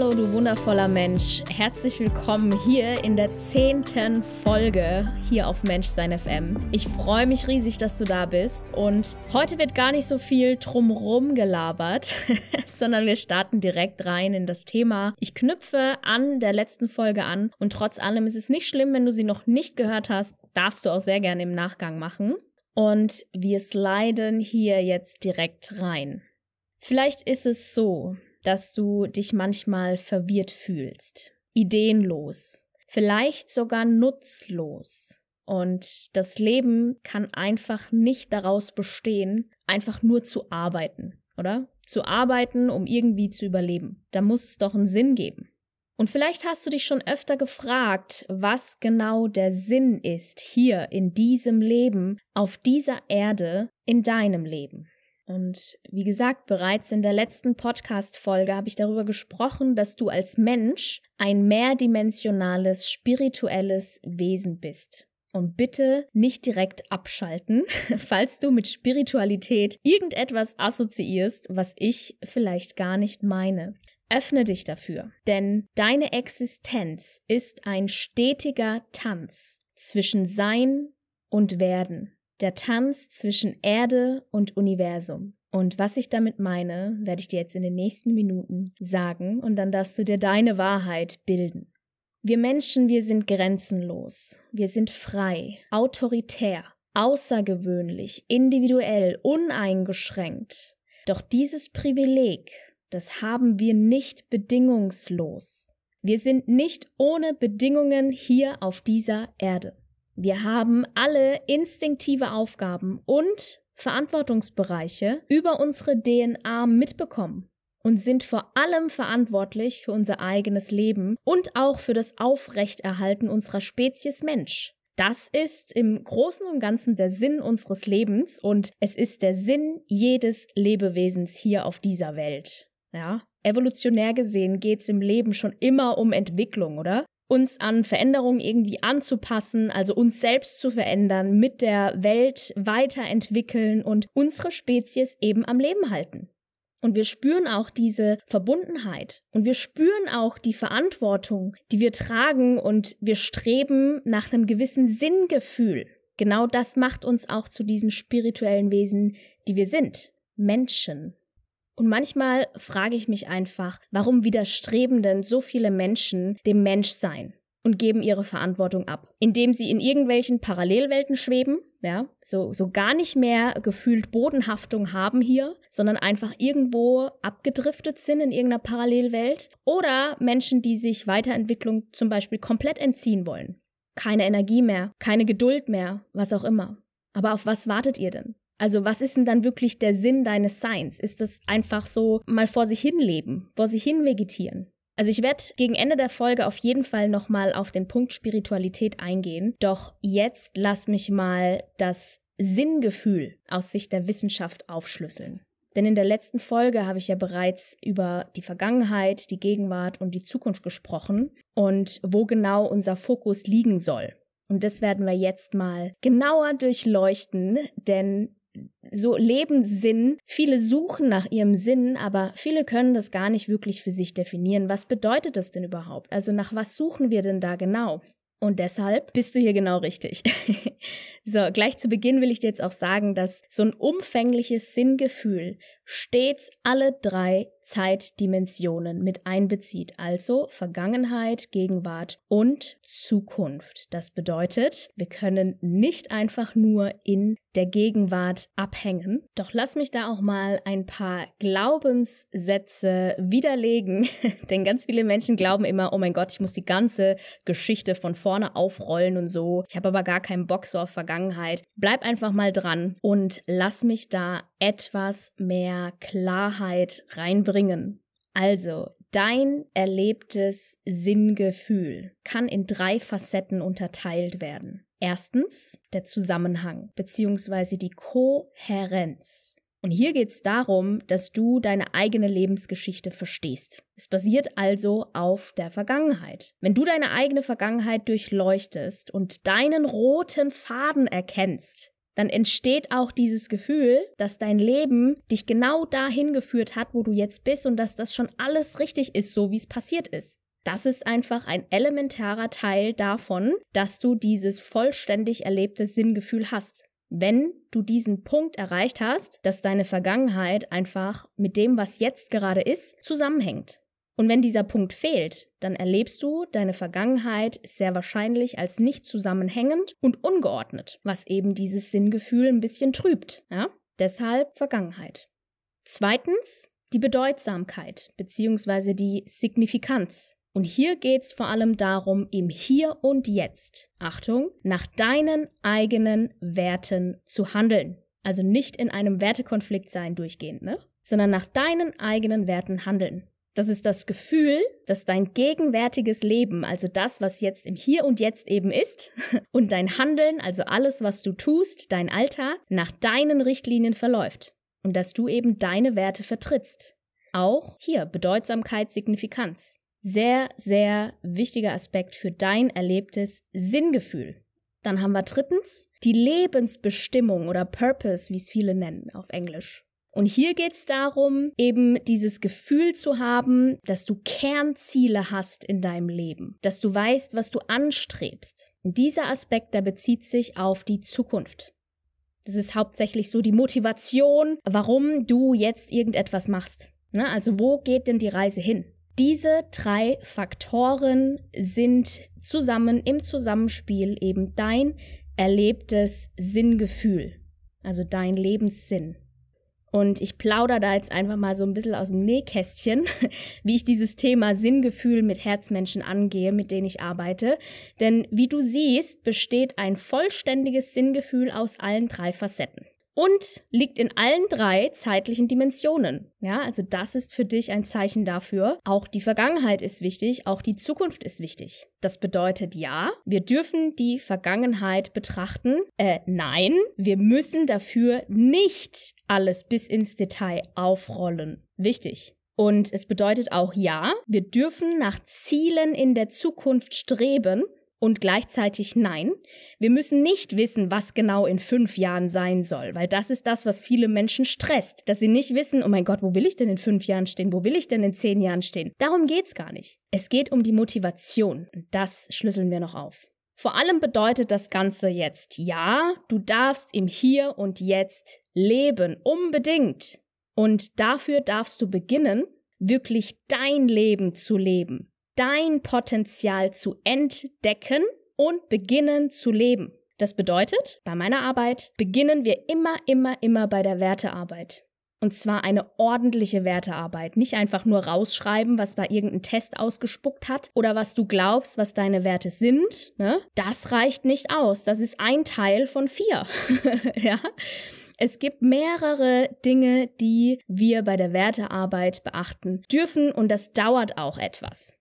Hallo, du wundervoller Mensch. Herzlich willkommen hier in der zehnten Folge hier auf Menschsein FM. Ich freue mich riesig, dass du da bist. Und heute wird gar nicht so viel drumrum gelabert, sondern wir starten direkt rein in das Thema. Ich knüpfe an der letzten Folge an und trotz allem ist es nicht schlimm, wenn du sie noch nicht gehört hast, darfst du auch sehr gerne im Nachgang machen. Und wir sliden hier jetzt direkt rein. Vielleicht ist es so, dass du dich manchmal verwirrt fühlst, ideenlos, vielleicht sogar nutzlos. Und das Leben kann einfach nicht daraus bestehen, einfach nur zu arbeiten, oder? Zu arbeiten, um irgendwie zu überleben. Da muss es doch einen Sinn geben. Und vielleicht hast du dich schon öfter gefragt, was genau der Sinn ist hier in diesem Leben, auf dieser Erde, in deinem Leben. Und wie gesagt, bereits in der letzten Podcast-Folge habe ich darüber gesprochen, dass du als Mensch ein mehrdimensionales, spirituelles Wesen bist. Und bitte nicht direkt abschalten, falls du mit Spiritualität irgendetwas assoziierst, was ich vielleicht gar nicht meine. Öffne dich dafür, denn deine Existenz ist ein stetiger Tanz zwischen Sein und Werden der Tanz zwischen Erde und Universum. Und was ich damit meine, werde ich dir jetzt in den nächsten Minuten sagen und dann darfst du dir deine Wahrheit bilden. Wir Menschen, wir sind grenzenlos, wir sind frei, autoritär, außergewöhnlich, individuell, uneingeschränkt. Doch dieses Privileg, das haben wir nicht bedingungslos. Wir sind nicht ohne Bedingungen hier auf dieser Erde. Wir haben alle instinktive Aufgaben und Verantwortungsbereiche über unsere DNA mitbekommen und sind vor allem verantwortlich für unser eigenes Leben und auch für das Aufrechterhalten unserer Spezies Mensch. Das ist im Großen und Ganzen der Sinn unseres Lebens und es ist der Sinn jedes Lebewesens hier auf dieser Welt. Ja, evolutionär gesehen geht's im Leben schon immer um Entwicklung, oder? Uns an Veränderungen irgendwie anzupassen, also uns selbst zu verändern, mit der Welt weiterentwickeln und unsere Spezies eben am Leben halten. Und wir spüren auch diese Verbundenheit und wir spüren auch die Verantwortung, die wir tragen und wir streben nach einem gewissen Sinngefühl. Genau das macht uns auch zu diesen spirituellen Wesen, die wir sind. Menschen. Und manchmal frage ich mich einfach, warum widerstreben denn so viele Menschen dem Menschsein und geben ihre Verantwortung ab, indem sie in irgendwelchen Parallelwelten schweben, ja, so, so gar nicht mehr gefühlt Bodenhaftung haben hier, sondern einfach irgendwo abgedriftet sind in irgendeiner Parallelwelt oder Menschen, die sich Weiterentwicklung zum Beispiel komplett entziehen wollen. Keine Energie mehr, keine Geduld mehr, was auch immer. Aber auf was wartet ihr denn? Also was ist denn dann wirklich der Sinn deines Seins? Ist das einfach so mal vor sich hin leben, vor sich hin vegetieren? Also ich werde gegen Ende der Folge auf jeden Fall nochmal auf den Punkt Spiritualität eingehen. Doch jetzt lass mich mal das Sinngefühl aus Sicht der Wissenschaft aufschlüsseln. Denn in der letzten Folge habe ich ja bereits über die Vergangenheit, die Gegenwart und die Zukunft gesprochen und wo genau unser Fokus liegen soll. Und das werden wir jetzt mal genauer durchleuchten, denn so Lebenssinn. Viele suchen nach ihrem Sinn, aber viele können das gar nicht wirklich für sich definieren. Was bedeutet das denn überhaupt? Also nach was suchen wir denn da genau? Und deshalb bist du hier genau richtig. so, gleich zu Beginn will ich dir jetzt auch sagen, dass so ein umfängliches Sinngefühl stets alle drei Zeitdimensionen mit einbezieht, also Vergangenheit, Gegenwart und Zukunft. Das bedeutet, wir können nicht einfach nur in der Gegenwart abhängen. Doch lass mich da auch mal ein paar Glaubenssätze widerlegen, denn ganz viele Menschen glauben immer, oh mein Gott, ich muss die ganze Geschichte von vorne aufrollen und so. Ich habe aber gar keinen Bock so auf Vergangenheit. Bleib einfach mal dran und lass mich da etwas mehr Klarheit reinbringen. Also, dein erlebtes Sinngefühl kann in drei Facetten unterteilt werden. Erstens der Zusammenhang bzw. die Kohärenz. Und hier geht es darum, dass du deine eigene Lebensgeschichte verstehst. Es basiert also auf der Vergangenheit. Wenn du deine eigene Vergangenheit durchleuchtest und deinen roten Faden erkennst, dann entsteht auch dieses Gefühl, dass dein Leben dich genau dahin geführt hat, wo du jetzt bist und dass das schon alles richtig ist, so wie es passiert ist. Das ist einfach ein elementarer Teil davon, dass du dieses vollständig erlebte Sinngefühl hast. Wenn du diesen Punkt erreicht hast, dass deine Vergangenheit einfach mit dem, was jetzt gerade ist, zusammenhängt. Und wenn dieser Punkt fehlt, dann erlebst du deine Vergangenheit sehr wahrscheinlich als nicht zusammenhängend und ungeordnet, was eben dieses Sinngefühl ein bisschen trübt. Ja? Deshalb Vergangenheit. Zweitens die Bedeutsamkeit bzw. die Signifikanz. Und hier geht's vor allem darum, im Hier und Jetzt, Achtung, nach deinen eigenen Werten zu handeln. Also nicht in einem Wertekonflikt sein durchgehend, ne? Sondern nach deinen eigenen Werten handeln. Das ist das Gefühl, dass dein gegenwärtiges Leben, also das, was jetzt im Hier und Jetzt eben ist, und dein Handeln, also alles, was du tust, dein Alltag, nach deinen Richtlinien verläuft. Und dass du eben deine Werte vertrittst. Auch hier Bedeutsamkeit, Signifikanz. Sehr, sehr wichtiger Aspekt für dein erlebtes Sinngefühl. Dann haben wir drittens die Lebensbestimmung oder Purpose, wie es viele nennen auf Englisch. Und hier geht es darum, eben dieses Gefühl zu haben, dass du Kernziele hast in deinem Leben, dass du weißt, was du anstrebst. Und dieser Aspekt, der bezieht sich auf die Zukunft. Das ist hauptsächlich so die Motivation, warum du jetzt irgendetwas machst. Ne? Also wo geht denn die Reise hin? Diese drei Faktoren sind zusammen im Zusammenspiel eben dein erlebtes Sinngefühl, also dein Lebenssinn. Und ich plaudere da jetzt einfach mal so ein bisschen aus dem Nähkästchen, wie ich dieses Thema Sinngefühl mit Herzmenschen angehe, mit denen ich arbeite. Denn wie du siehst, besteht ein vollständiges Sinngefühl aus allen drei Facetten und liegt in allen drei zeitlichen Dimensionen. Ja, also das ist für dich ein Zeichen dafür. Auch die Vergangenheit ist wichtig, auch die Zukunft ist wichtig. Das bedeutet ja, wir dürfen die Vergangenheit betrachten. Äh, nein, wir müssen dafür nicht alles bis ins Detail aufrollen. Wichtig. Und es bedeutet auch ja, wir dürfen nach Zielen in der Zukunft streben, und gleichzeitig nein. Wir müssen nicht wissen, was genau in fünf Jahren sein soll, weil das ist das, was viele Menschen stresst, dass sie nicht wissen, oh mein Gott, wo will ich denn in fünf Jahren stehen? Wo will ich denn in zehn Jahren stehen? Darum geht's gar nicht. Es geht um die Motivation und das schlüsseln wir noch auf. Vor allem bedeutet das Ganze jetzt, ja, du darfst im Hier und Jetzt leben, unbedingt. Und dafür darfst du beginnen, wirklich dein Leben zu leben dein Potenzial zu entdecken und beginnen zu leben. Das bedeutet, bei meiner Arbeit beginnen wir immer, immer, immer bei der Wertearbeit. Und zwar eine ordentliche Wertearbeit. Nicht einfach nur rausschreiben, was da irgendein Test ausgespuckt hat oder was du glaubst, was deine Werte sind. Ne? Das reicht nicht aus. Das ist ein Teil von vier. ja? Es gibt mehrere Dinge, die wir bei der Wertearbeit beachten dürfen und das dauert auch etwas.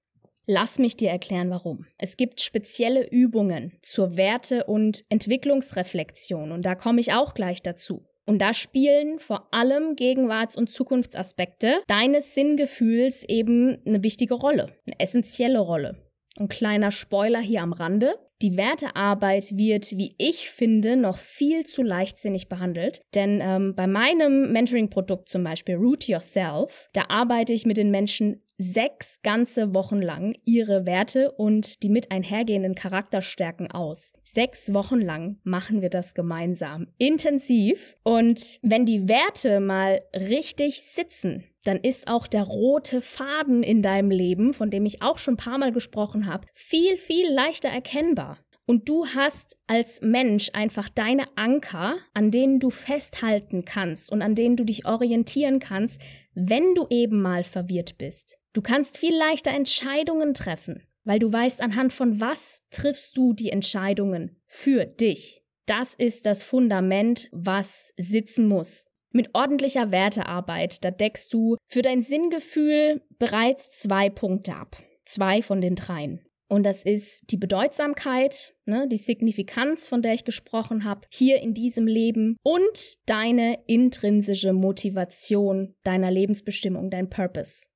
Lass mich dir erklären, warum. Es gibt spezielle Übungen zur Werte- und Entwicklungsreflexion und da komme ich auch gleich dazu. Und da spielen vor allem Gegenwarts- und Zukunftsaspekte deines Sinngefühls eben eine wichtige Rolle, eine essentielle Rolle. Ein kleiner Spoiler hier am Rande. Die Wertearbeit wird, wie ich finde, noch viel zu leichtsinnig behandelt. Denn ähm, bei meinem Mentoring-Produkt zum Beispiel Root Yourself, da arbeite ich mit den Menschen sechs ganze Wochen lang ihre Werte und die mit einhergehenden Charakterstärken aus. Sechs Wochen lang machen wir das gemeinsam. Intensiv. Und wenn die Werte mal richtig sitzen, dann ist auch der rote Faden in deinem Leben, von dem ich auch schon ein paar Mal gesprochen habe, viel, viel leichter erkennbar. Und du hast als Mensch einfach deine Anker, an denen du festhalten kannst und an denen du dich orientieren kannst, wenn du eben mal verwirrt bist. Du kannst viel leichter Entscheidungen treffen, weil du weißt, anhand von was triffst du die Entscheidungen für dich. Das ist das Fundament, was sitzen muss. Mit ordentlicher Wertearbeit, da deckst du für dein Sinngefühl bereits zwei Punkte ab. Zwei von den dreien. Und das ist die Bedeutsamkeit, ne, die Signifikanz, von der ich gesprochen habe, hier in diesem Leben und deine intrinsische Motivation deiner Lebensbestimmung, dein Purpose.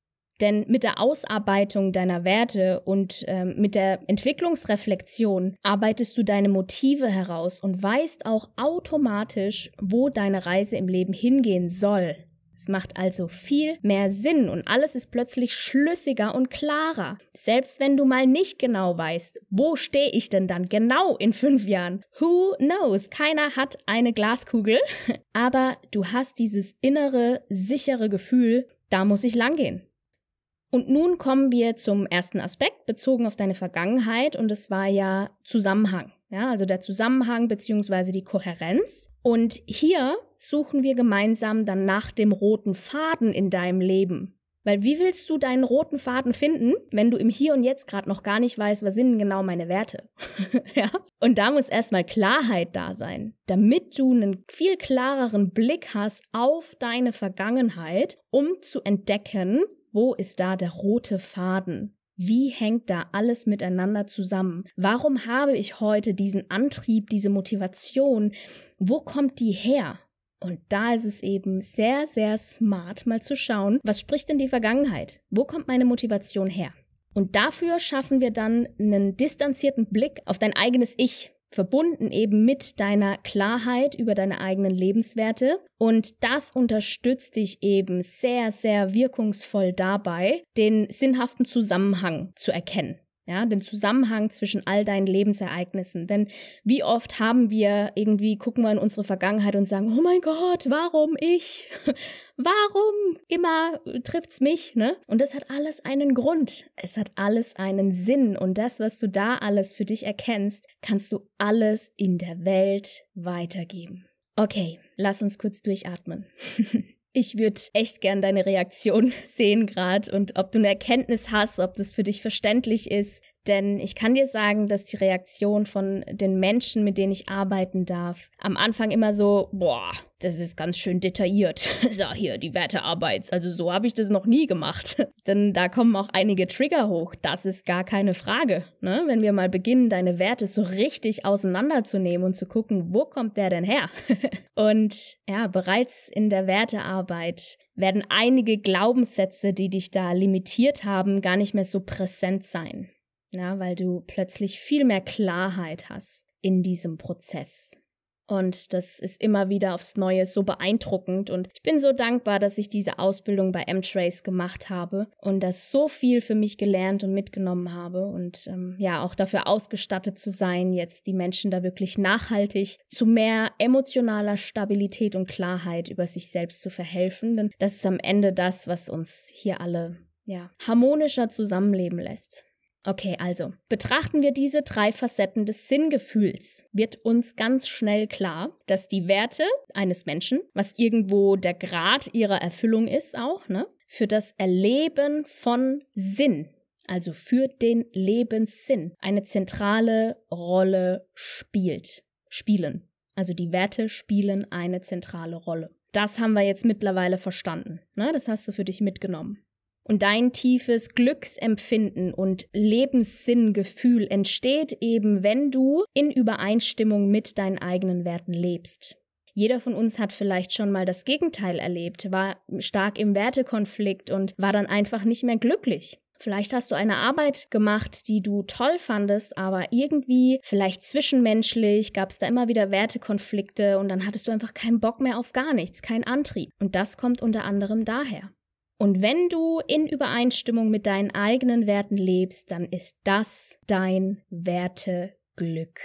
Denn mit der Ausarbeitung deiner Werte und ähm, mit der Entwicklungsreflexion arbeitest du deine Motive heraus und weißt auch automatisch, wo deine Reise im Leben hingehen soll. Es macht also viel mehr Sinn und alles ist plötzlich schlüssiger und klarer. Selbst wenn du mal nicht genau weißt, wo stehe ich denn dann genau in fünf Jahren? Who knows? Keiner hat eine Glaskugel, aber du hast dieses innere, sichere Gefühl, da muss ich langgehen. Und nun kommen wir zum ersten Aspekt bezogen auf deine Vergangenheit und es war ja Zusammenhang. Ja, also der Zusammenhang beziehungsweise die Kohärenz. Und hier suchen wir gemeinsam dann nach dem roten Faden in deinem Leben. Weil wie willst du deinen roten Faden finden, wenn du im Hier und Jetzt gerade noch gar nicht weißt, was sind genau meine Werte? ja? Und da muss erstmal Klarheit da sein, damit du einen viel klareren Blick hast auf deine Vergangenheit, um zu entdecken, wo ist da der rote Faden? Wie hängt da alles miteinander zusammen? Warum habe ich heute diesen Antrieb, diese Motivation? Wo kommt die her? Und da ist es eben sehr, sehr smart, mal zu schauen, was spricht denn die Vergangenheit? Wo kommt meine Motivation her? Und dafür schaffen wir dann einen distanzierten Blick auf dein eigenes Ich, verbunden eben mit deiner Klarheit über deine eigenen Lebenswerte. Und das unterstützt dich eben sehr, sehr wirkungsvoll dabei, den sinnhaften Zusammenhang zu erkennen ja, den Zusammenhang zwischen all deinen Lebensereignissen. Denn wie oft haben wir irgendwie, gucken wir in unsere Vergangenheit und sagen, oh mein Gott, warum ich? warum immer trifft's mich, ne? Und das hat alles einen Grund. Es hat alles einen Sinn. Und das, was du da alles für dich erkennst, kannst du alles in der Welt weitergeben. Okay, lass uns kurz durchatmen. Ich würde echt gern deine Reaktion sehen gerade und ob du eine Erkenntnis hast, ob das für dich verständlich ist, denn ich kann dir sagen, dass die Reaktion von den Menschen, mit denen ich arbeiten darf, am Anfang immer so, boah, das ist ganz schön detailliert. so, hier, die Wertearbeit. Also so habe ich das noch nie gemacht. Denn da kommen auch einige Trigger hoch. Das ist gar keine Frage. Ne? Wenn wir mal beginnen, deine Werte so richtig auseinanderzunehmen und zu gucken, wo kommt der denn her? und ja, bereits in der Wertearbeit werden einige Glaubenssätze, die dich da limitiert haben, gar nicht mehr so präsent sein ja, weil du plötzlich viel mehr Klarheit hast in diesem Prozess. Und das ist immer wieder aufs Neue so beeindruckend. Und ich bin so dankbar, dass ich diese Ausbildung bei M-Trace gemacht habe und das so viel für mich gelernt und mitgenommen habe. Und ähm, ja, auch dafür ausgestattet zu sein, jetzt die Menschen da wirklich nachhaltig zu mehr emotionaler Stabilität und Klarheit über sich selbst zu verhelfen. Denn das ist am Ende das, was uns hier alle ja, harmonischer zusammenleben lässt. Okay, also betrachten wir diese drei Facetten des Sinngefühls, wird uns ganz schnell klar, dass die Werte eines Menschen, was irgendwo der Grad ihrer Erfüllung ist auch, ne, für das Erleben von Sinn, also für den Lebenssinn, eine zentrale Rolle spielt. Spielen. Also die Werte spielen eine zentrale Rolle. Das haben wir jetzt mittlerweile verstanden. Ne? Das hast du für dich mitgenommen. Und dein tiefes Glücksempfinden und Lebenssinngefühl entsteht eben, wenn du in Übereinstimmung mit deinen eigenen Werten lebst. Jeder von uns hat vielleicht schon mal das Gegenteil erlebt, war stark im Wertekonflikt und war dann einfach nicht mehr glücklich. Vielleicht hast du eine Arbeit gemacht, die du toll fandest, aber irgendwie, vielleicht zwischenmenschlich, gab es da immer wieder Wertekonflikte und dann hattest du einfach keinen Bock mehr auf gar nichts, keinen Antrieb. Und das kommt unter anderem daher. Und wenn du in Übereinstimmung mit deinen eigenen Werten lebst, dann ist das dein Werteglück.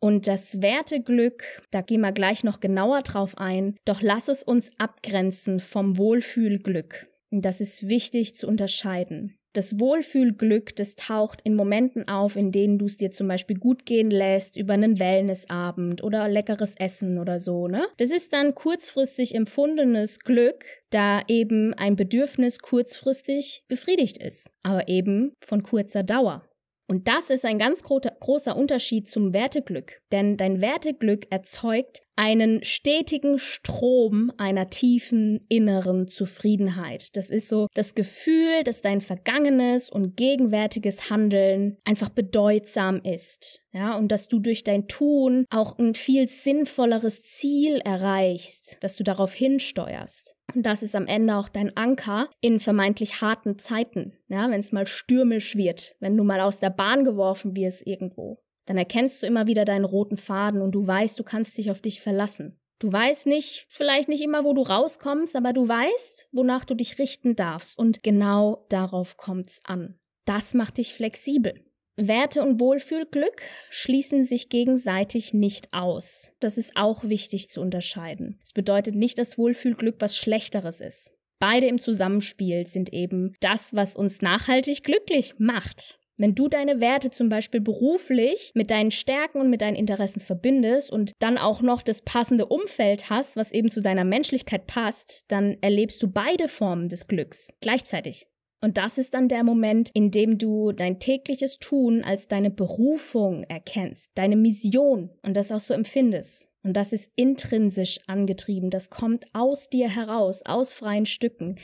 Und das Werteglück, da gehen wir gleich noch genauer drauf ein, doch lass es uns abgrenzen vom Wohlfühlglück. Das ist wichtig zu unterscheiden. Das Wohlfühlglück, das taucht in Momenten auf, in denen du es dir zum Beispiel gut gehen lässt über einen Wellnessabend oder leckeres Essen oder so, ne? Das ist dann kurzfristig empfundenes Glück, da eben ein Bedürfnis kurzfristig befriedigt ist, aber eben von kurzer Dauer. Und das ist ein ganz gro großer Unterschied zum Werteglück, denn dein Werteglück erzeugt einen stetigen Strom einer tiefen inneren Zufriedenheit. Das ist so das Gefühl, dass dein vergangenes und gegenwärtiges Handeln einfach bedeutsam ist. Ja, und dass du durch dein Tun auch ein viel sinnvolleres Ziel erreichst, dass du darauf hinsteuerst. Und das ist am Ende auch dein Anker in vermeintlich harten Zeiten, ja, wenn es mal stürmisch wird, wenn du mal aus der Bahn geworfen wirst irgendwo. Dann erkennst du immer wieder deinen roten Faden und du weißt, du kannst dich auf dich verlassen. Du weißt nicht, vielleicht nicht immer, wo du rauskommst, aber du weißt, wonach du dich richten darfst und genau darauf kommt's an. Das macht dich flexibel. Werte und Wohlfühlglück schließen sich gegenseitig nicht aus. Das ist auch wichtig zu unterscheiden. Es bedeutet nicht, dass Wohlfühlglück was Schlechteres ist. Beide im Zusammenspiel sind eben das, was uns nachhaltig glücklich macht. Wenn du deine Werte zum Beispiel beruflich mit deinen Stärken und mit deinen Interessen verbindest und dann auch noch das passende Umfeld hast, was eben zu deiner Menschlichkeit passt, dann erlebst du beide Formen des Glücks gleichzeitig. Und das ist dann der Moment, in dem du dein tägliches Tun als deine Berufung erkennst, deine Mission und das auch so empfindest. Und das ist intrinsisch angetrieben, das kommt aus dir heraus, aus freien Stücken,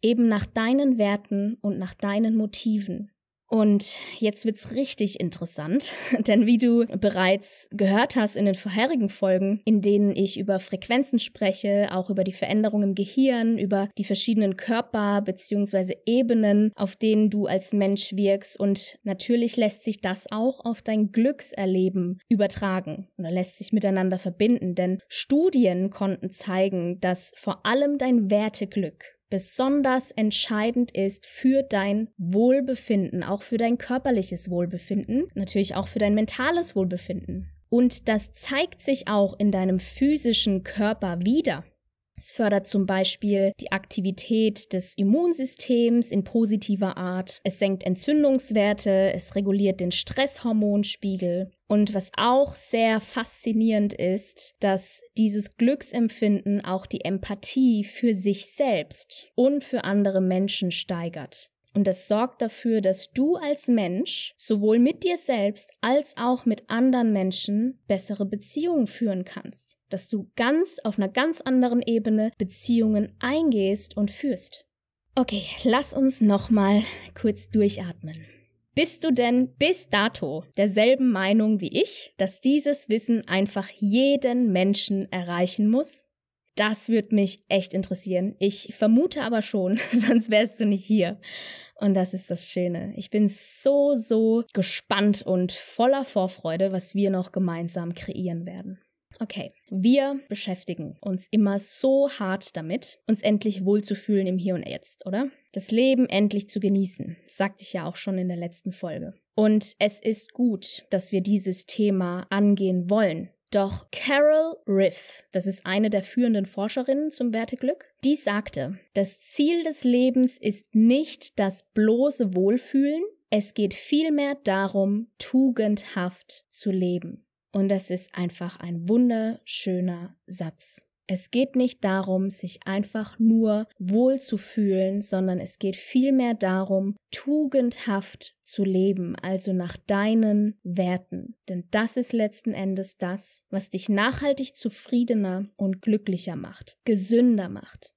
eben nach deinen Werten und nach deinen Motiven. Und jetzt wird's richtig interessant, denn wie du bereits gehört hast in den vorherigen Folgen, in denen ich über Frequenzen spreche, auch über die Veränderung im Gehirn, über die verschiedenen Körper bzw. Ebenen, auf denen du als Mensch wirkst und natürlich lässt sich das auch auf dein Glückserleben übertragen oder lässt sich miteinander verbinden, denn Studien konnten zeigen, dass vor allem dein Werteglück besonders entscheidend ist für dein Wohlbefinden, auch für dein körperliches Wohlbefinden, natürlich auch für dein mentales Wohlbefinden. Und das zeigt sich auch in deinem physischen Körper wieder. Es fördert zum Beispiel die Aktivität des Immunsystems in positiver Art. Es senkt Entzündungswerte, es reguliert den Stresshormonspiegel. Und was auch sehr faszinierend ist, dass dieses Glücksempfinden auch die Empathie für sich selbst und für andere Menschen steigert. Und das sorgt dafür, dass du als Mensch sowohl mit dir selbst als auch mit anderen Menschen bessere Beziehungen führen kannst. Dass du ganz auf einer ganz anderen Ebene Beziehungen eingehst und führst. Okay, lass uns nochmal kurz durchatmen. Bist du denn bis dato derselben Meinung wie ich, dass dieses Wissen einfach jeden Menschen erreichen muss? Das würde mich echt interessieren. Ich vermute aber schon, sonst wärst du nicht hier. Und das ist das Schöne. Ich bin so, so gespannt und voller Vorfreude, was wir noch gemeinsam kreieren werden. Okay, wir beschäftigen uns immer so hart damit, uns endlich wohlzufühlen im Hier und Jetzt, oder? Das Leben endlich zu genießen, sagte ich ja auch schon in der letzten Folge. Und es ist gut, dass wir dieses Thema angehen wollen, doch Carol Riff, das ist eine der führenden Forscherinnen zum Werteglück, die sagte, das Ziel des Lebens ist nicht das bloße Wohlfühlen, es geht vielmehr darum, tugendhaft zu leben. Und das ist einfach ein wunderschöner Satz. Es geht nicht darum, sich einfach nur wohl zu fühlen, sondern es geht vielmehr darum, tugendhaft zu leben, also nach deinen Werten. Denn das ist letzten Endes das, was dich nachhaltig zufriedener und glücklicher macht, gesünder macht.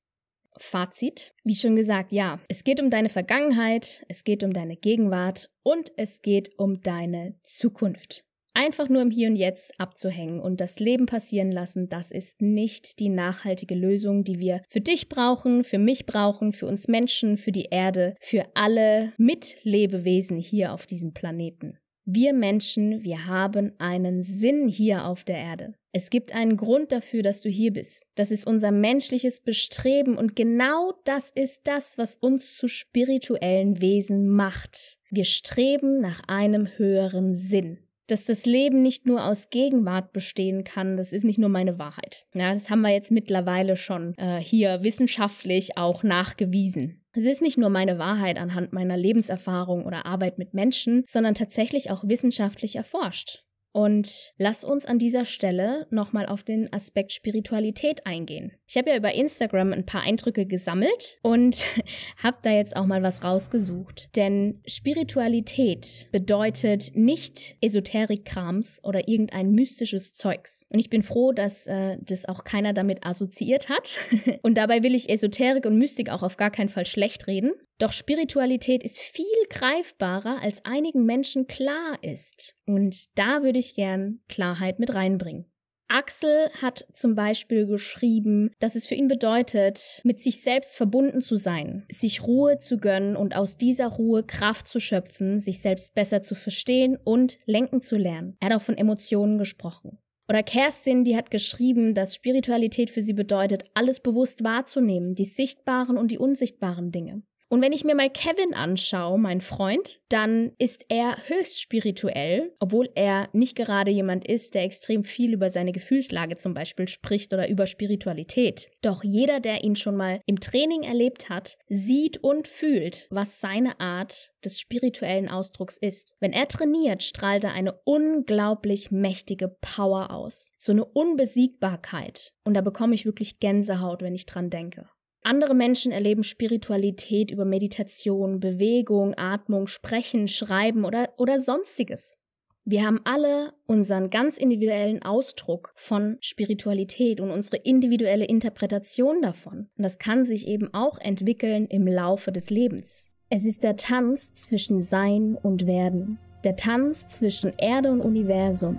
Fazit, wie schon gesagt, ja, es geht um deine Vergangenheit, es geht um deine Gegenwart und es geht um deine Zukunft. Einfach nur im Hier und Jetzt abzuhängen und das Leben passieren lassen, das ist nicht die nachhaltige Lösung, die wir für dich brauchen, für mich brauchen, für uns Menschen, für die Erde, für alle Mitlebewesen hier auf diesem Planeten. Wir Menschen, wir haben einen Sinn hier auf der Erde. Es gibt einen Grund dafür, dass du hier bist. Das ist unser menschliches Bestreben und genau das ist das, was uns zu spirituellen Wesen macht. Wir streben nach einem höheren Sinn dass das Leben nicht nur aus Gegenwart bestehen kann, das ist nicht nur meine Wahrheit. Ja, das haben wir jetzt mittlerweile schon äh, hier wissenschaftlich auch nachgewiesen. Es ist nicht nur meine Wahrheit anhand meiner Lebenserfahrung oder Arbeit mit Menschen, sondern tatsächlich auch wissenschaftlich erforscht. Und lass uns an dieser Stelle nochmal auf den Aspekt Spiritualität eingehen. Ich habe ja über Instagram ein paar Eindrücke gesammelt und habe da jetzt auch mal was rausgesucht. Denn Spiritualität bedeutet nicht Esoterik-Krams oder irgendein mystisches Zeugs. Und ich bin froh, dass äh, das auch keiner damit assoziiert hat. und dabei will ich Esoterik und Mystik auch auf gar keinen Fall schlecht reden. Doch Spiritualität ist viel greifbarer, als einigen Menschen klar ist. Und da würde ich gern Klarheit mit reinbringen. Axel hat zum Beispiel geschrieben, dass es für ihn bedeutet, mit sich selbst verbunden zu sein, sich Ruhe zu gönnen und aus dieser Ruhe Kraft zu schöpfen, sich selbst besser zu verstehen und lenken zu lernen. Er hat auch von Emotionen gesprochen. Oder Kerstin, die hat geschrieben, dass Spiritualität für sie bedeutet, alles bewusst wahrzunehmen, die sichtbaren und die unsichtbaren Dinge. Und wenn ich mir mal Kevin anschaue, mein Freund, dann ist er höchst spirituell, obwohl er nicht gerade jemand ist, der extrem viel über seine Gefühlslage zum Beispiel spricht oder über Spiritualität. Doch jeder, der ihn schon mal im Training erlebt hat, sieht und fühlt, was seine Art des spirituellen Ausdrucks ist. Wenn er trainiert, strahlt er eine unglaublich mächtige Power aus. So eine Unbesiegbarkeit. Und da bekomme ich wirklich Gänsehaut, wenn ich dran denke. Andere Menschen erleben Spiritualität über Meditation, Bewegung, Atmung, Sprechen, Schreiben oder, oder sonstiges. Wir haben alle unseren ganz individuellen Ausdruck von Spiritualität und unsere individuelle Interpretation davon. Und das kann sich eben auch entwickeln im Laufe des Lebens. Es ist der Tanz zwischen Sein und Werden. Der Tanz zwischen Erde und Universum.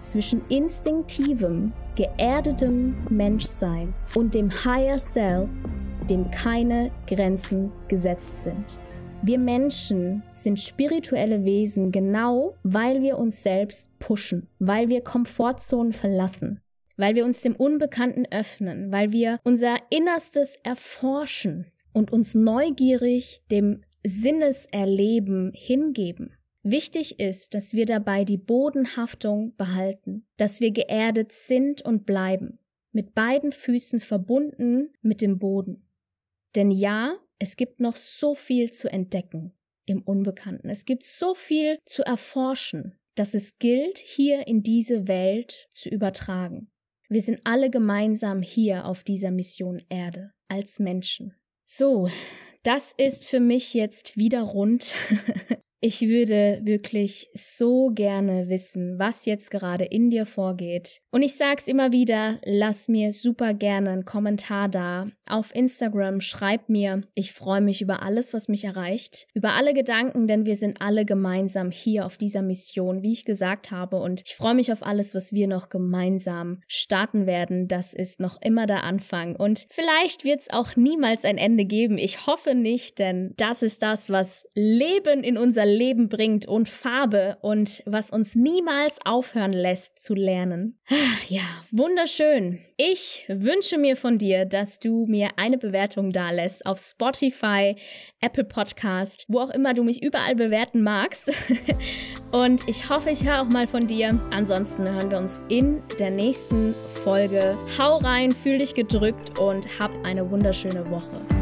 Zwischen instinktivem, geerdetem Menschsein und dem Higher Self, dem keine Grenzen gesetzt sind. Wir Menschen sind spirituelle Wesen genau, weil wir uns selbst pushen, weil wir Komfortzonen verlassen, weil wir uns dem Unbekannten öffnen, weil wir unser Innerstes erforschen und uns neugierig dem Sinneserleben hingeben. Wichtig ist, dass wir dabei die Bodenhaftung behalten, dass wir geerdet sind und bleiben, mit beiden Füßen verbunden mit dem Boden. Denn ja, es gibt noch so viel zu entdecken im Unbekannten. Es gibt so viel zu erforschen, dass es gilt, hier in diese Welt zu übertragen. Wir sind alle gemeinsam hier auf dieser Mission Erde als Menschen. So, das ist für mich jetzt wieder rund. Ich würde wirklich so gerne wissen, was jetzt gerade in dir vorgeht. Und ich sag's immer wieder, lass mir super gerne einen Kommentar da. Auf Instagram schreib mir. Ich freue mich über alles, was mich erreicht. Über alle Gedanken, denn wir sind alle gemeinsam hier auf dieser Mission, wie ich gesagt habe. Und ich freue mich auf alles, was wir noch gemeinsam starten werden. Das ist noch immer der Anfang. Und vielleicht wird's auch niemals ein Ende geben. Ich hoffe nicht, denn das ist das, was Leben in unser Leben bringt und Farbe und was uns niemals aufhören lässt zu lernen. Ja, wunderschön. Ich wünsche mir von dir, dass du mir eine Bewertung da lässt auf Spotify, Apple Podcast, wo auch immer du mich überall bewerten magst. und ich hoffe, ich höre auch mal von dir. Ansonsten hören wir uns in der nächsten Folge. Hau rein, fühl dich gedrückt und hab eine wunderschöne Woche.